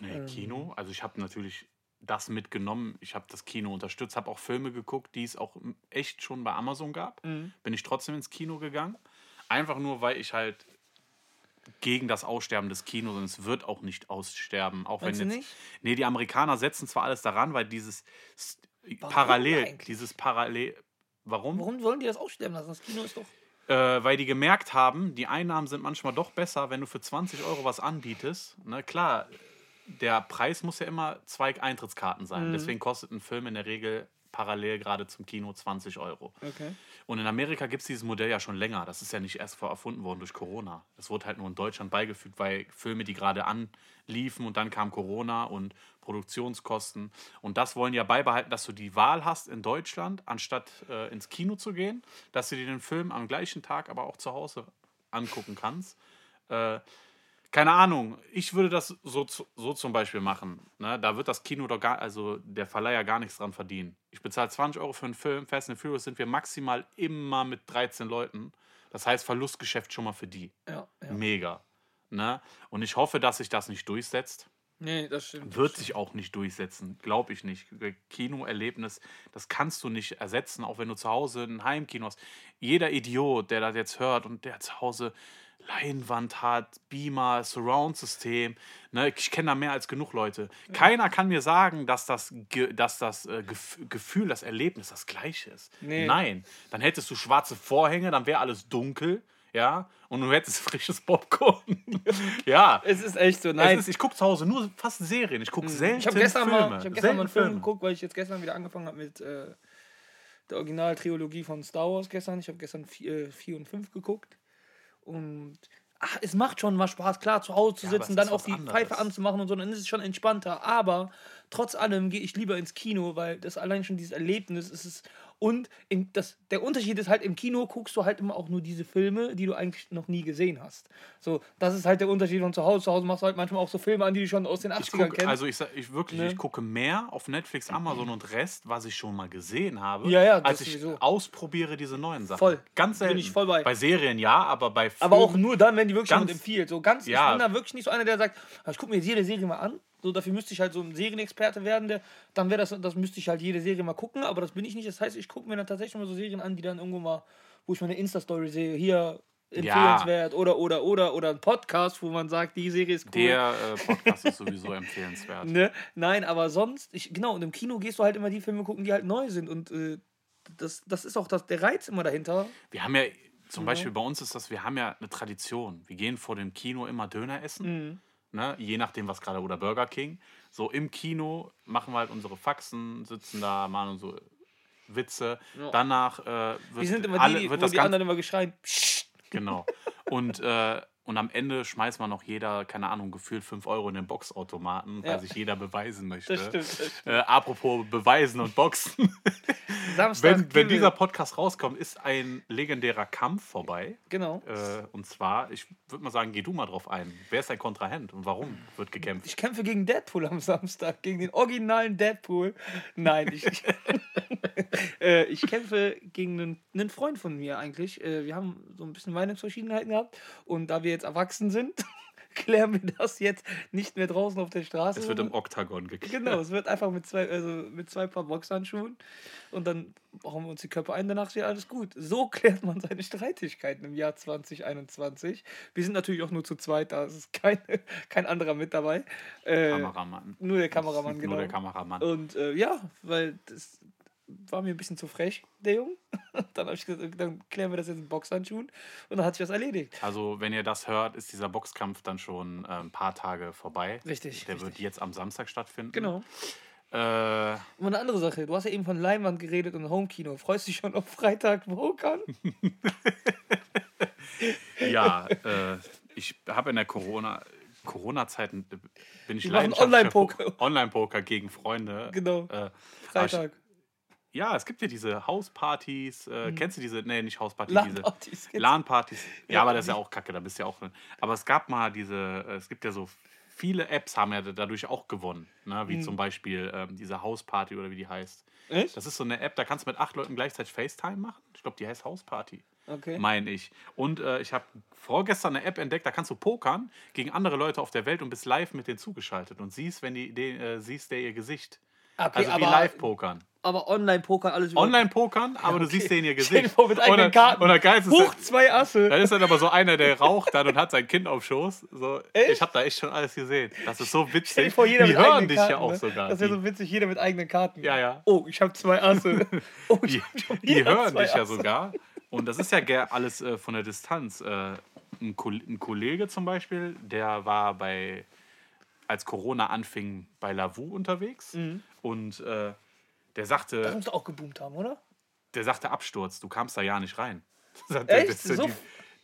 Nee, Kino. Also ich habe natürlich das mitgenommen. Ich habe das Kino unterstützt, habe auch Filme geguckt, die es auch echt schon bei Amazon gab. Mhm. Bin ich trotzdem ins Kino gegangen. Einfach nur, weil ich halt gegen das Aussterben des Kinos und es wird auch nicht aussterben. Auch Meinst wenn jetzt. nicht? Nee, die Amerikaner setzen zwar alles daran, weil dieses Warum parallel, eigentlich? dieses parallel. Warum? Warum wollen die das aussterben lassen? Das Kino ist doch. Äh, weil die gemerkt haben, die Einnahmen sind manchmal doch besser, wenn du für 20 Euro was anbietest. Ne, klar, der Preis muss ja immer zwei Eintrittskarten sein. Deswegen kostet ein Film in der Regel parallel gerade zum Kino 20 Euro. Okay. Und in Amerika gibt es dieses Modell ja schon länger. Das ist ja nicht erst vor erfunden worden durch Corona. Das wurde halt nur in Deutschland beigefügt, weil Filme, die gerade anliefen und dann kam Corona und Produktionskosten. Und das wollen ja beibehalten, dass du die Wahl hast in Deutschland, anstatt äh, ins Kino zu gehen, dass du dir den Film am gleichen Tag aber auch zu Hause angucken kannst. Äh, keine Ahnung, ich würde das so, so zum Beispiel machen. Ne? Da wird das Kino doch gar, also der Verleiher gar nichts dran verdienen. Ich bezahle 20 Euro für einen Film, Fast and Furious sind wir maximal immer mit 13 Leuten. Das heißt Verlustgeschäft schon mal für die. Ja, ja. Mega. Ne? Und ich hoffe, dass sich das nicht durchsetzt. Nee, das stimmt. Wird sich auch nicht durchsetzen, glaube ich nicht. Kinoerlebnis, das kannst du nicht ersetzen, auch wenn du zu Hause ein Heimkino hast. Jeder Idiot, der das jetzt hört und der zu Hause Leinwand hat, Beamer, Surround-System, ne, ich kenne da mehr als genug Leute. Keiner kann mir sagen, dass das, Ge dass das äh, Gef Gefühl, das Erlebnis das gleiche ist. Nee. Nein, dann hättest du schwarze Vorhänge, dann wäre alles dunkel, ja, und du hättest (laughs) frisches Popcorn. (laughs) ja. Es ist echt so. Nein, ist, ich gucke zu Hause nur fast Serien. Ich gucke selten ich habe gestern, Filme. mal, ich hab gestern mal einen Film geguckt, weil ich jetzt gestern wieder angefangen habe mit äh, der Originaltrilogie von Star Wars gestern. Ich habe gestern 4 und 5 geguckt. Und ach, es macht schon mal Spaß, klar, zu Hause zu Ja, sitzen, dann auch die anderes. Pfeife anzumachen und so, dann ist es schon entspannter. Aber trotz allem gehe ich lieber ins Kino, weil das allein schon dieses Erlebnis ist es. Und im, das, der Unterschied ist halt, im Kino guckst du halt immer auch nur diese Filme, die du eigentlich noch nie gesehen hast. So, das ist halt der Unterschied von zu Hause. Zu Hause machst du halt manchmal auch so Filme an, die du schon aus den 80ern Ich guck, kennst. also ich, ich wirklich, Ne? ich gucke mehr auf Netflix, Amazon und Rest, was ich schon mal gesehen habe, Ja, ja, als ich sowieso. ausprobiere diese neuen Sachen. Voll. Ganz Bin selten. ich voll bei. Bei Serien ja, aber bei Filmen, Aber auch nur dann, wenn die wirklich Ganz- jemand empfiehlt. So ganz, Ja. ich bin da wirklich nicht so einer, der sagt, "Ah, ich gucke mir jede Serie mal an. So, dafür müsste ich halt so ein Serienexperte werden. Der, dann wäre das, das müsste ich halt jede Serie mal gucken, aber das bin ich nicht. Das heißt, ich gucke mir dann tatsächlich mal so Serien an, die dann irgendwo mal, wo ich mal eine Insta-Story sehe, hier empfehlenswert oder oder oder oder ein Podcast, wo man sagt, die Serie ist cool. der äh, Podcast ist sowieso (laughs) empfehlenswert. Ne? Nein, aber sonst, ich, genau, und im Kino gehst du halt immer die Filme gucken, die halt neu sind. Und äh, das, das ist auch das, der Reiz immer dahinter. Wir haben ja, zum Beispiel bei uns ist das, wir haben ja eine Tradition. Wir gehen vor dem Kino immer Döner essen. Mhm. Ne? Je nachdem, was gerade, oder Burger King. So im Kino machen wir halt unsere Faxen, sitzen da, machen unsere Witze. Ja. Danach äh, wird, Wir sind immer alle, die, wird wo das die Ganze anderen immer geschreien. Genau. Und, äh, und am Ende schmeißt man noch jeder, keine Ahnung, gefühlt 5 Euro in den Boxautomaten, weil Ja. sich jeder beweisen möchte. Das stimmt. Das stimmt. Äh, apropos Beweisen und Boxen. (laughs) Samstag wenn, wenn dieser Podcast rauskommt, ist ein legendärer Kampf vorbei. Genau. Äh, und zwar, ich würde mal sagen, geh du mal drauf ein. Wer ist dein Kontrahent und warum wird gekämpft? Ich kämpfe gegen Deadpool am Samstag, gegen den originalen Deadpool. Nein, ich, ich, (laughs) äh, ich kämpfe gegen einen, einen Freund von mir eigentlich. Äh, wir haben so ein bisschen Meinungsverschiedenheiten gehabt und da wir jetzt erwachsen sind, (laughs) klären wir das jetzt nicht mehr draußen auf der Straße. Es wird im Oktagon (laughs) geklärt. Genau, es wird einfach mit zwei, also mit zwei Paar Boxhandschuhen und dann brauchen wir uns die Köpfe ein, danach ist ja alles gut. So klärt man seine Streitigkeiten im Jahr 2021. Wir sind natürlich auch nur zu zweit, da ist keine, (laughs) kein anderer mit dabei. Äh, Kameramann. nur der Kameramann, Nur genau. der Kameramann. Und äh, ja, weil das, war mir ein bisschen zu frech, der Junge. (laughs) dann habe ich gesagt, dann klären wir das jetzt in Boxhandschuhen. Und dann hat sich das erledigt. Also, wenn ihr das hört, ist dieser Boxkampf dann schon äh, ein paar Tage vorbei. Richtig, Der richtig. wird jetzt am Samstag stattfinden. Genau. Äh, Und eine andere Sache, du hast ja eben von Leinwand geredet und Homekino. Freust du dich schon auf Freitag Pokern? (laughs) ja, äh, ich habe in der Corona. Corona-Zeit bin ich leidenschaftlicher Online-Poker. Po- Online-Poker gegen Freunde. Genau. Äh, Freitag. Ja, es gibt ja diese Hauspartys. Äh, Kennst du diese? Nee, nicht Hauspartys. Mhm. diese LAN-Partys? LAN-Partys. Ja, Ja, aber das ist ja auch kacke, da bist du ja auch drin. Aber es gab mal diese, äh, es gibt ja so viele Apps, haben ja dadurch auch gewonnen. Ne? Mhm. Wie zum Beispiel ähm, diese Hausparty oder wie die heißt. Echt? Das ist so eine App, da kannst du mit acht Leuten gleichzeitig FaceTime machen. Ich glaube, die heißt Hausparty. Okay. Meine ich. Und äh, ich habe vorgestern eine App entdeckt, da kannst du pokern gegen andere Leute auf der Welt und bist live mit denen zugeschaltet und siehst, wenn die, den, äh, siehst der ihr Gesicht. Okay, Also wie Live-Pokern. Aber Online-Poker alles über. Online-Pokern, aber du okay. siehst denen ihr Stell Gesicht. vor, mit eigenen Karten. Und der Geilste ist, Hoch zwei Asse. dann ist dann aber so einer, der (laughs) raucht dann und hat sein Kind auf Schoß. So, Echt? ich habe da echt schon alles gesehen. Das ist so Stell witzig. vor, jeder die mit hören dich Karten, ja auch ne? sogar. Das wäre Die, so witzig, jeder mit eigenen Karten. Ja, ja. Oh, ich habe zwei Asse. (laughs) Oh, ich die, hab schon die hören dich ja Asse. sogar. Und das ist ja alles äh, von der Distanz. Äh, ein, Ko ein Kollege zum Beispiel, der war bei, als Corona anfing, bei Lavu unterwegs. Mhm. Und äh, der Das sagte, muss doch auch geboomt haben, oder? der sagte Absturz, du kamst da ja nicht rein. (laughs) Echt? Der, das, So die,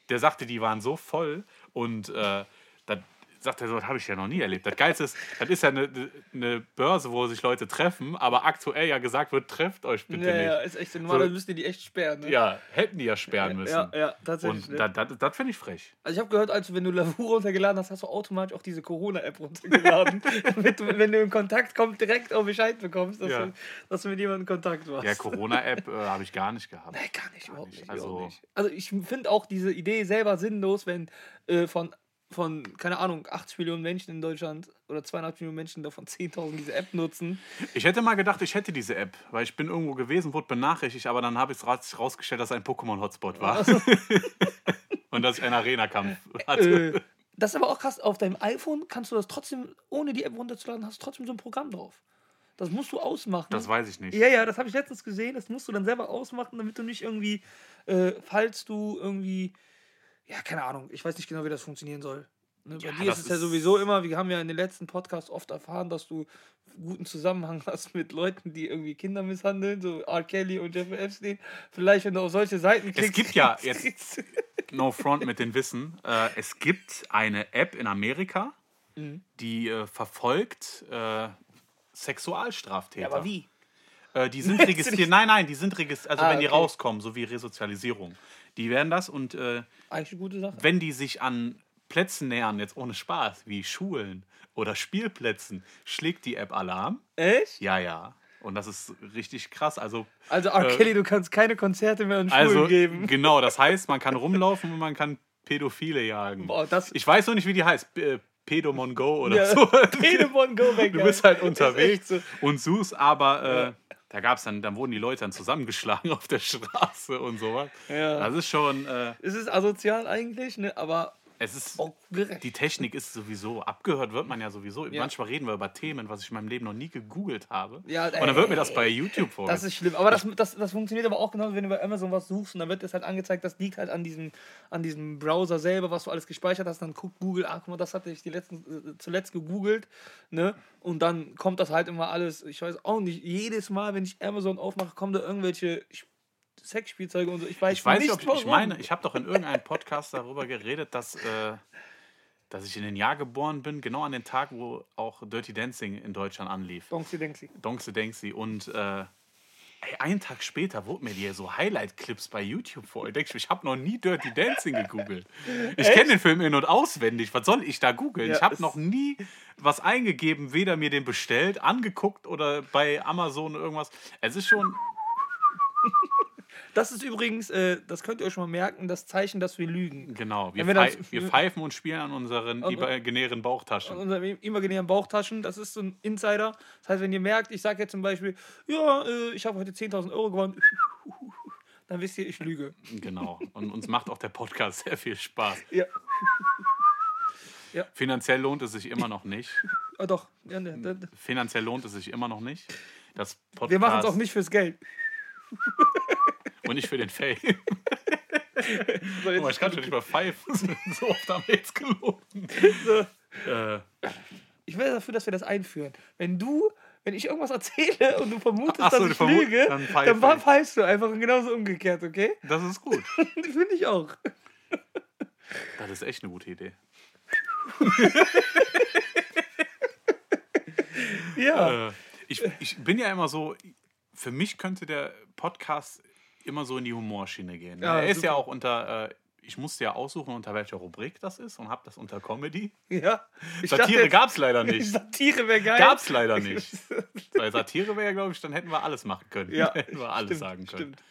der sagte, die waren so voll und äh, da sagt er so, das habe ich ja noch nie erlebt. Das Geilste ist, das ist ja eine, eine Börse, wo sich Leute treffen, aber aktuell ja gesagt wird, trefft euch bitte Ja, ja, nicht. ist echt so. Normalerweise müssten die die echt sperren. Ne? Ja, hätten die ja sperren müssen. ja, ja, tatsächlich. Und ne? das, das, das finde ich frech. Also ich habe gehört, als wenn du Lavur runtergeladen hast, hast du automatisch auch diese Corona-App runtergeladen. (laughs) (laughs) damit du, wenn du in Kontakt kommst, direkt auch Bescheid bekommst, dass, Ja. du, dass du mit jemandem in Kontakt warst. Ja, Corona-App äh, habe ich gar nicht gehabt. Nee, gar nicht, überhaupt nicht. nicht. Also- also ich finde auch diese Idee selber sinnlos, wenn äh, von, von, keine Ahnung, 80 Millionen Menschen in Deutschland oder 200 Millionen Menschen davon 10.000 diese App nutzen. Ich hätte mal gedacht, ich hätte diese App, weil ich bin irgendwo gewesen, wurde benachrichtigt, aber dann habe ich es rausgestellt, dass es ein Pokémon-Hotspot war. (laughs) Und dass ich einen Arena-Kampf hatte. Äh, das ist aber auch krass, auf deinem iPhone kannst du das trotzdem, ohne die App runterzuladen, hast du trotzdem so ein Programm drauf. Das musst du ausmachen. Das weiß ich nicht. Ja, ja, das habe ich letztens gesehen. Das musst du dann selber ausmachen, damit du nicht irgendwie, äh, falls du irgendwie, ja, keine Ahnung, ich weiß nicht genau, wie das funktionieren soll. Ne, bei Ja, dir ist es ja sowieso immer, wir haben ja in den letzten Podcasts oft erfahren, dass du guten Zusammenhang (laughs) hast mit Leuten, die irgendwie Kinder misshandeln, so R. Kelly und Jeffrey Epstein. Vielleicht, wenn du auf solche Seiten klickst. gibt ja (laughs) jetzt- No front mit den Wissen. Äh, es gibt eine App in Amerika, Mhm. die äh, verfolgt äh, Sexualstraftäter. Ja, aber wie? Äh, die (laughs) sind registriert. Nein, nein, die sind registriert. Also Ah, wenn die okay. rauskommen, so wie Resozialisierung. Die werden das und äh, Eigentlich eine gute Sache. wenn die sich an Plätzen nähern, jetzt ohne Spaß, wie Schulen oder Spielplätzen, schlägt die App Alarm. Echt? Ja, ja. Und das ist richtig krass. Also, Also, R. Äh, Kelly, du kannst keine Konzerte mehr in Schulen also geben. genau, das (laughs) heißt, man kann rumlaufen und man kann Pädophile jagen. Boah, das. Ich weiß noch nicht, wie die heißt. P- äh, Pedomon Go oder ja, so. (laughs) Pedemon Go weg. Du bist halt unterwegs so. und suchst, aber äh, da gab's dann, dann wurden die Leute dann zusammengeschlagen (laughs) auf der Straße und sowas. Ja. Das ist schon, äh, Es ist asozial eigentlich, ne? aber es ist, gerecht. die Technik ist sowieso, abgehört wird man ja sowieso. Ja. Manchmal reden wir über Themen, was ich in meinem Leben noch nie gegoogelt habe. Ja, und dann wird mir das bei YouTube Das vorgestellt. ist schlimm. Aber das, das, das funktioniert aber auch genauso, wenn du bei Amazon was suchst und dann wird das halt angezeigt, das liegt halt an diesem, an diesem Browser selber, was du alles gespeichert hast. Dann guckt Google, ah, guck mal, das hatte ich die letzten, äh, zuletzt gegoogelt. Ne? Und dann kommt das halt immer alles, ich weiß auch nicht, jedes Mal, wenn ich Amazon aufmache, kommen da irgendwelche Sch- Sexspielzeuge und so. Ich weiß, Ich weiß nicht, ob ich, ich warum. meine, ich habe doch in irgendeinem Podcast darüber geredet, dass, äh, dass ich in den Jahr geboren bin, genau an den Tag, wo auch Dirty Dancing in Deutschland anlief. Donksi Denksi. Donkse Denksi. Und äh, ey, einen Tag später wurden mir die so Highlight-Clips bei YouTube vor. Ich denke, ich habe noch nie Dirty Dancing gegoogelt. Ich kenne den Film in- und auswendig. Was soll ich da googeln? Ja, ich habe noch nie was eingegeben, weder mir den bestellt, angeguckt oder bei Amazon irgendwas. Es ist schon. Das ist übrigens, äh, das könnt ihr euch schon mal merken, das Zeichen, dass wir lügen. Genau, wir, wir pfei das- wir pfeifen und spielen an unseren Und- imaginären Bauchtaschen. An unseren imaginären Bauchtaschen, das ist so ein Insider. Das heißt, wenn ihr merkt, ich sage jetzt zum Beispiel, ja, äh, ich habe heute 10.000 Euro gewonnen, (laughs) dann wisst ihr, ich lüge. Genau. Und uns macht auch der Podcast sehr viel Spaß. Ja, (laughs) Finanziell lohnt es sich immer noch nicht. (laughs) ah, doch. Ja, ne, ne, Finanziell lohnt es sich immer noch nicht. Das Podcast Wir machen es auch nicht fürs Geld. Und nicht für den Fame. So, mal, ich kann schon nicht mal (laughs) pfeifen. so oft haben wir jetzt gelogen. so. Äh, Ich wäre dafür, dass wir das einführen. Wenn du, wenn ich irgendwas erzähle und du vermutest, Ach so, dass du ich vermut- lüge, dann pfeife dann pfeifst du einfach und genauso umgekehrt, okay? das ist gut. (laughs) Finde ich auch. Das ist echt eine gute Idee. Ja. Äh, ich, ich bin ja immer so, für mich könnte der Podcast immer so in die Humorschiene gehen. ne? Ja, er ist ja auch unter, äh, ich musste ja aussuchen, unter welcher Rubrik das ist und habe das unter Comedy. ja. Satire gab es leider nicht. (laughs) Satire wäre geil. Gab's leider nicht. (laughs) Weil Satire wäre glaube ich, dann hätten wir alles machen können. Ja, (laughs) hätten wir alles stimmt, sagen können. stimmt.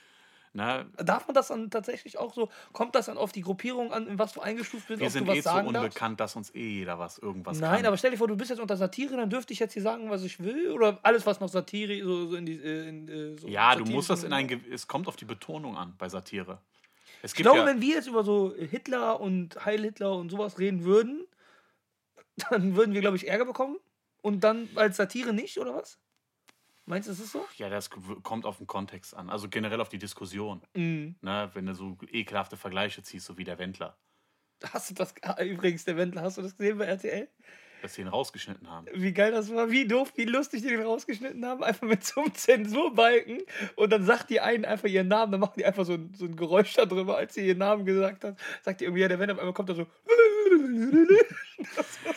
Na, Darf man das dann tatsächlich auch so, kommt das dann auf die Gruppierung an, in was du eingestuft bist, wir sind eh zu sagen darfst? unbekannt, dass uns eh jeder was irgendwas Nein, kann. aber stell dir vor, du bist jetzt unter Satire, dann dürfte ich jetzt hier sagen, was ich will? Oder alles, was noch Satire, so, so in die. äh, In, äh, so ja, du musst das in ein. Es kommt auf die Betonung an bei Satire. Es Ich gibt glaube, ja, wenn wir jetzt über so Hitler und Heil Hitler und sowas reden würden, (laughs) dann würden wir, glaube ich, Ärger bekommen. Und dann als Satire nicht, oder was? Meinst du, ist so? ja, das kommt auf den Kontext an. Also generell auf die Diskussion. Mhm. Ne? Wenn du so ekelhafte Vergleiche ziehst, so wie der Wendler, Hast du das, ah, übrigens, der Wendler, hast du das gesehen bei RTL? dass sie ihn rausgeschnitten haben. Wie geil das war, wie doof, wie lustig die den rausgeschnitten haben, einfach mit so einem Zensurbalken und dann sagt die einen einfach ihren Namen, dann machen die einfach so ein, so ein Geräusch darüber, als sie ihren Namen gesagt hat, sagt die irgendwie, ja, der Wendler, auf einmal kommt da so, (laughs)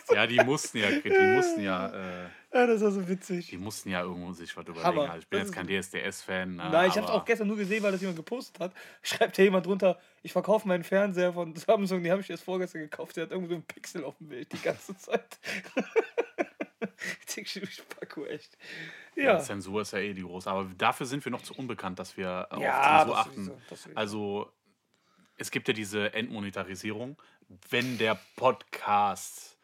(laughs) Ja, die mussten ja, die mussten ja, äh, ah, das war so witzig. die mussten ja irgendwo sich was überlegen. Hammer. Also ich bin Das jetzt kein DSDS-Fan. Ne? Nein, ich habe es auch gestern nur gesehen, weil das jemand gepostet hat. (laughs) Schreibt ja jemand drunter, ich verkaufe meinen Fernseher von Samsung, den habe ich erst vorgestern gekauft. Der hat irgendwie so einen Pixel auf dem Bild die ganze (laughs) Zeit. ich denke, ich Spacko, echt. Ja. Ja. Zensur ist ja eh die große. Aber dafür sind wir noch zu unbekannt, dass wir auf Ja, Zensur das achten. sowieso, das sowieso. Also, es gibt ja diese Entmonetarisierung, wenn der Podcast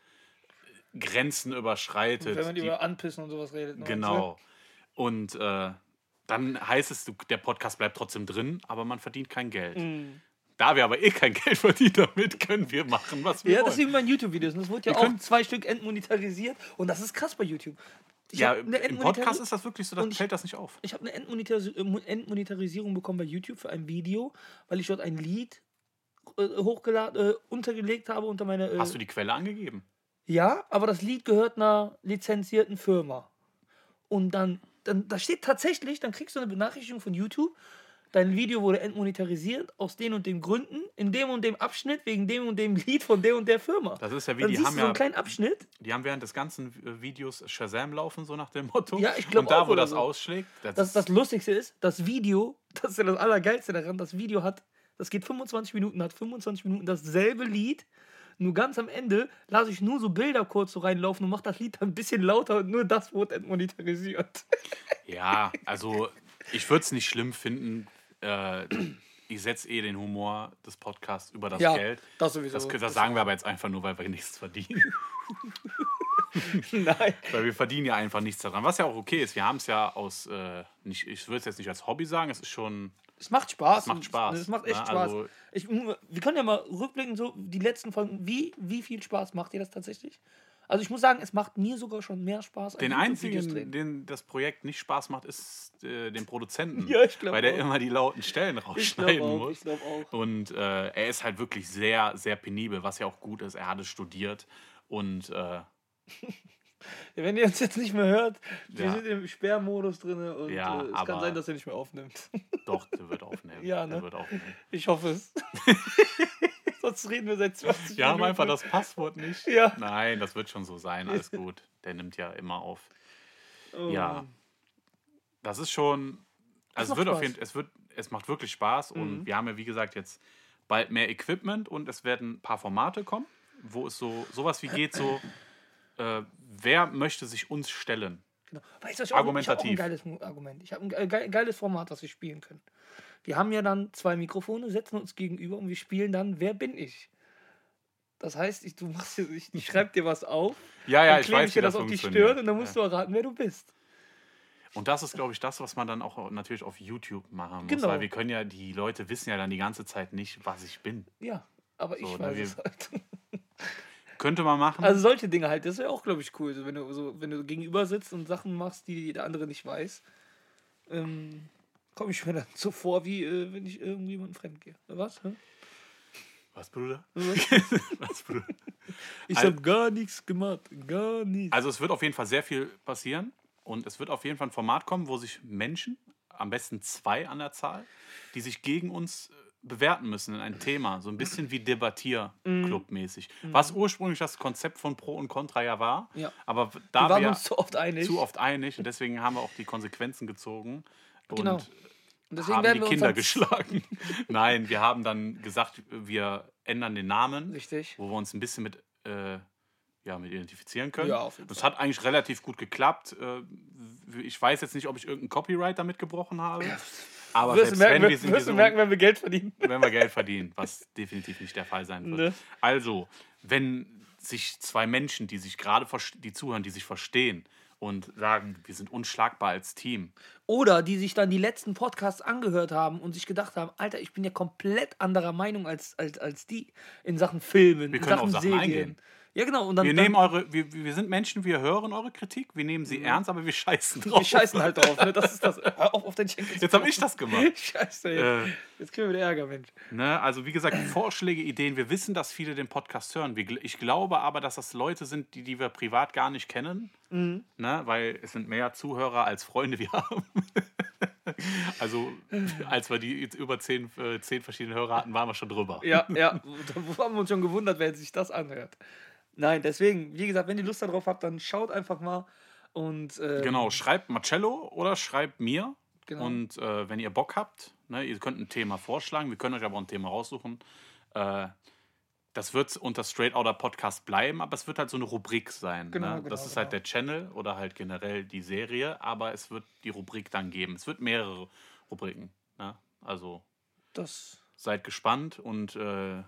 Grenzen überschreitet. Wenn man die- über Anpissen und sowas redet. ne? genau. Und äh, dann heißt es, der Podcast bleibt trotzdem drin, aber man verdient kein Geld. Mhm. Da wir aber eh kein (laughs) Geld verdienen damit, können wir machen, was wir Ja, das wollen. ist wie bei YouTube-Videos. Das wurde ja Wir auch zwei Stück entmonetarisiert. Und das ist krass bei YouTube. Ich ja, im Podcast ist das wirklich so, da Und ich- fällt das nicht auf. Ich habe eine Entmonetaris- äh, Entmonetarisierung bekommen bei YouTube für ein Video, weil ich dort ein Lied äh, hochgeladen, äh, untergelegt habe unter meine. Äh, Hast du die Quelle angegeben? Ja, aber das Lied gehört einer lizenzierten Firma. Und dann, dann, da steht tatsächlich, dann kriegst du eine Benachrichtigung von YouTube, dein Video wurde entmonetarisiert aus den und den Gründen, in dem und dem Abschnitt, wegen dem und dem Lied von der und der Firma. Das ist ja wie, dann die haben du so einen ja kleinen Abschnitt. Die haben während des ganzen äh, Videos Shazam laufen, so nach dem Motto. Ja, ich glaub Und da, wo das so. ausschlägt, das, Das, ist, das Lustigste ist, das Video, (laughs) das ist ja das Allergeilste daran, das Video hat, das geht 25 Minuten, hat 25 Minuten dasselbe Lied, nur ganz am Ende lasse ich nur so Bilder kurz so reinlaufen und mache das Lied dann ein bisschen lauter und nur das wurde entmonetarisiert. ja, also ich würde es nicht schlimm finden. Äh, ich setze eh den Humor des Podcasts über das Ja, Geld. das sowieso. Das, das sagen wir aber jetzt einfach nur, weil wir nichts verdienen. (laughs) Nein. weil wir verdienen ja einfach nichts daran. Was ja auch okay ist. Wir haben es ja aus, äh, nicht, ich würde es jetzt nicht als Hobby sagen, es ist schon Es macht Spaß. Es macht Spaß, Es macht echt ne? Spaß. Also- ich, wir können ja mal rückblicken, so die letzten Folgen. Wie, wie viel Spaß macht dir das tatsächlich? Also ich muss sagen, es macht mir sogar schon mehr Spaß. Den einzigen, den das Projekt nicht Spaß macht, ist äh, den Produzenten. (laughs) Ja, ich Weil der auch. immer die lauten Stellen Ich rausschneiden glaube auch, muss. ich auch. Und äh, er ist halt wirklich sehr, sehr penibel, was ja auch gut ist. Er hat es studiert und äh, (laughs) Wenn ihr uns jetzt nicht mehr hört, wir Ja. sind im Sperrmodus drin und Ja, äh, es kann sein, dass er nicht mehr aufnimmt. (laughs) doch, der wird aufnehmen. Ja, Der ne? wird aufnehmen. Ich hoffe es. (laughs) Sonst reden wir seit 20 Wir haben einfach das Passwort nicht. Ja. Nein, das wird schon so sein. Alles (laughs) gut. Der nimmt ja immer auf. Oh, Ja. Das ist schon. Also es macht wird auf jeden es wird, es macht wirklich Spaß und Mhm. wir haben ja wie gesagt jetzt bald mehr Equipment und es werden ein paar Formate kommen, wo es so sowas wie geht so. Äh, wer möchte sich uns stellen? Genau. Weißt du, ich habe auch, ich ein Argumentativ. geiles Argument. Ich habe ein ge- ge- geiles Format, das wir spielen können. Wir haben ja dann zwei Mikrofone, setzen uns gegenüber und wir spielen dann Wer bin ich? Das heißt, ich, du machst, ich, ich schreibe dir was auf, (laughs) Ja, ja, dann ich klebe weiß, ich wie dir das das auf die. Stirn und dann musst ja. du erraten, wer du bist. Und das ist, glaube ich, das, was man dann auch natürlich auf YouTube machen muss. Genau. Weil wir können ja, die Leute wissen ja dann die ganze Zeit nicht, was ich bin. Ja, aber ich So, ne, weiß wir- es halt. (laughs) Könnte man machen. Also solche Dinge halt, das wäre auch, glaube ich, cool. So, wenn, du so, wenn du gegenüber sitzt und Sachen machst, die der andere nicht weiß, ähm, komme ich mir dann so vor, wie äh, wenn ich irgendjemandem fremd gehe. Was? Hä? Was, Bruder? (laughs) Was, Bruder? Ich habe gar nichts gemacht. Gar nichts. Also es wird auf jeden Fall sehr viel passieren. Und es wird auf jeden Fall ein Format kommen, wo sich Menschen, am besten zwei an der Zahl, die sich gegen uns äh, bewerten müssen in ein Thema. So ein bisschen wie Debattierclub-mäßig. Was ursprünglich das Konzept von Pro und Contra ja war. Ja. Aber wir da waren wir uns zu oft einig. zu oft einig und deswegen haben wir auch die Konsequenzen gezogen. Und Genau. Und deswegen haben werden die wir Kinder geschlagen. (laughs) Nein, wir haben dann gesagt, wir ändern den Namen, Richtig. wo wir uns ein bisschen mit, äh, ja, mit identifizieren können. Ja, auf jeden das hat eigentlich relativ gut geklappt. Äh, Ich weiß jetzt nicht, ob ich irgendeinen Copyright damit gebrochen habe. Aber Wirst selbst merken, wenn wir wirst, sind wirst du merken, wenn wir Geld verdienen. (laughs) wenn wir Geld verdienen, was definitiv nicht der Fall sein wird. Ne. Also, wenn sich zwei Menschen, die sich gerade die zuhören, die sich verstehen und sagen, wir sind unschlagbar als Team, Oder die sich dann die letzten Podcasts angehört haben und sich gedacht haben, Alter, ich bin ja komplett anderer Meinung als, als, als die in Sachen Filmen, Wir in können Sachen auf Sachen eingehen. Ja, genau. Und dann, wir dann, nehmen eure, wir, wir sind Menschen, wir hören eure Kritik, wir nehmen sie ernst, aber wir scheißen drauf. wir scheißen halt drauf. Ne? Das ist das. (laughs) Auf, auf deinen Schenkel. Jetzt habe ich das gemacht. (laughs) Scheiße. Äh, Jetzt kriegen wir wieder Ärger, Mensch. Ne, also wie gesagt, Vorschläge, Ideen. Wir wissen, dass viele den Podcast hören. Ich glaube aber, dass das Leute sind, die, die wir privat gar nicht kennen. Mhm. Ne, weil es sind mehr Zuhörer als Freunde wir (laughs) haben. also als wir die jetzt über zehn, äh, zehn verschiedene Hörer hatten, waren wir schon drüber. Ja, ja. Da haben wir uns schon gewundert, wer sich das anhört. Nein, deswegen, wie gesagt, wenn ihr Lust darauf habt, dann schaut einfach mal. Und, ähm, Genau, schreibt Marcello oder schreibt mir. Genau. Und äh, wenn ihr Bock habt, ne, ihr könnt ein Thema vorschlagen, wir können euch aber auch ein Thema raussuchen. Äh, das wird unter Straight Outer Podcast bleiben, aber es wird halt so eine Rubrik sein. Genau, ne? genau, das ist halt genau. der Channel oder halt generell die Serie, aber es wird die Rubrik dann geben. Es wird mehrere Rubriken. Ne? Also Das. seid gespannt und äh,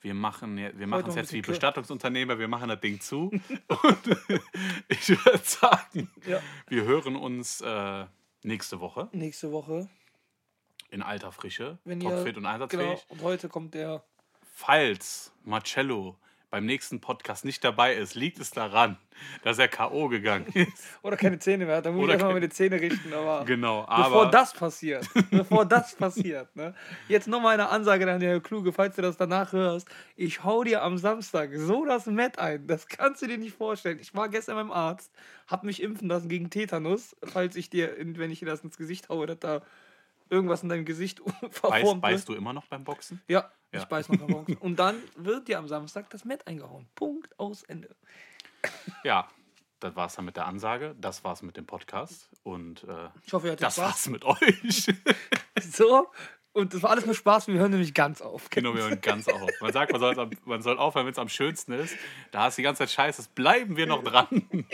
wir machen wir machen es jetzt wie Bestattungsunternehmer, wir machen das Ding zu. (laughs) und ich würde sagen, Ja. wir hören uns äh, nächste Woche Nächste Woche. in alter Frische, Wenn ihr, topfit und einsatzfähig. genau, und heute kommt der. Falls Marcello beim nächsten Podcast nicht dabei ist, liegt es daran, dass er K.O. gegangen ist. (laughs) Oder keine Zähne mehr hat. Da muss Oder ich erstmal keine- meine Zähne richten. Aber (laughs) genau, bevor aber das passiert, bevor das passiert, ne? Jetzt nochmal eine Ansage an Herr Kluge, falls du das danach hörst. Ich hau dir am Samstag so das Met ein. Das kannst du dir nicht vorstellen. Ich war gestern beim Arzt, hab mich impfen lassen gegen Tetanus, falls ich dir, wenn ich dir das ins Gesicht haue, dass da irgendwas in deinem Gesicht (laughs) verformt beißt du immer noch beim Boxen? Ja, Ja. ich beiß noch am Morgen. Und dann wird dir am Samstag das Met eingehauen. Punkt, aus, Ende. Ja, das war's dann mit der Ansage. Das war's mit dem Podcast. Und äh, Ich hoffe, ihr hattet das Spaß. war's mit euch. (laughs) So. Und das war alles nur Spaß. Wir hören nämlich ganz auf. Genau, wir hören ganz auf. Man sagt, man soll, man soll aufhören, wenn es am schönsten ist. Da hast du die ganze Zeit Scheiße. Das bleiben wir noch dran. (laughs)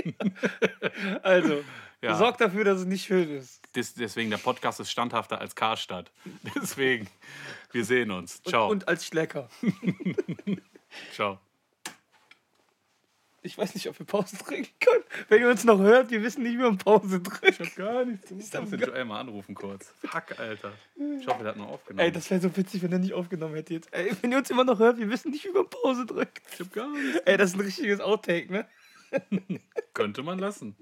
Also, Ja. sorgt dafür, dass es nicht schön ist. Des, deswegen, der Podcast ist standhafter als Karstadt. (laughs) Deswegen, wir sehen uns. Ciao. Und als Schlecker. (laughs) Ciao. Ich weiß nicht, ob wir Pause drücken können. Wenn ihr uns noch hört, wir wissen nicht, wie man Pause drückt. Ich hab gar nichts. Ich muss den Joel mal anrufen kurz. Fuck, Alter. Ich hoffe, der hat noch aufgenommen. Ey, das wäre so witzig, wenn er nicht aufgenommen hätte jetzt. Ey, wenn ihr uns immer noch hört, wir wissen nicht, wie man Pause drückt. ich hab gar nichts. Ey, das ist ein richtiges Outtake, ne? (laughs) Könnte man lassen.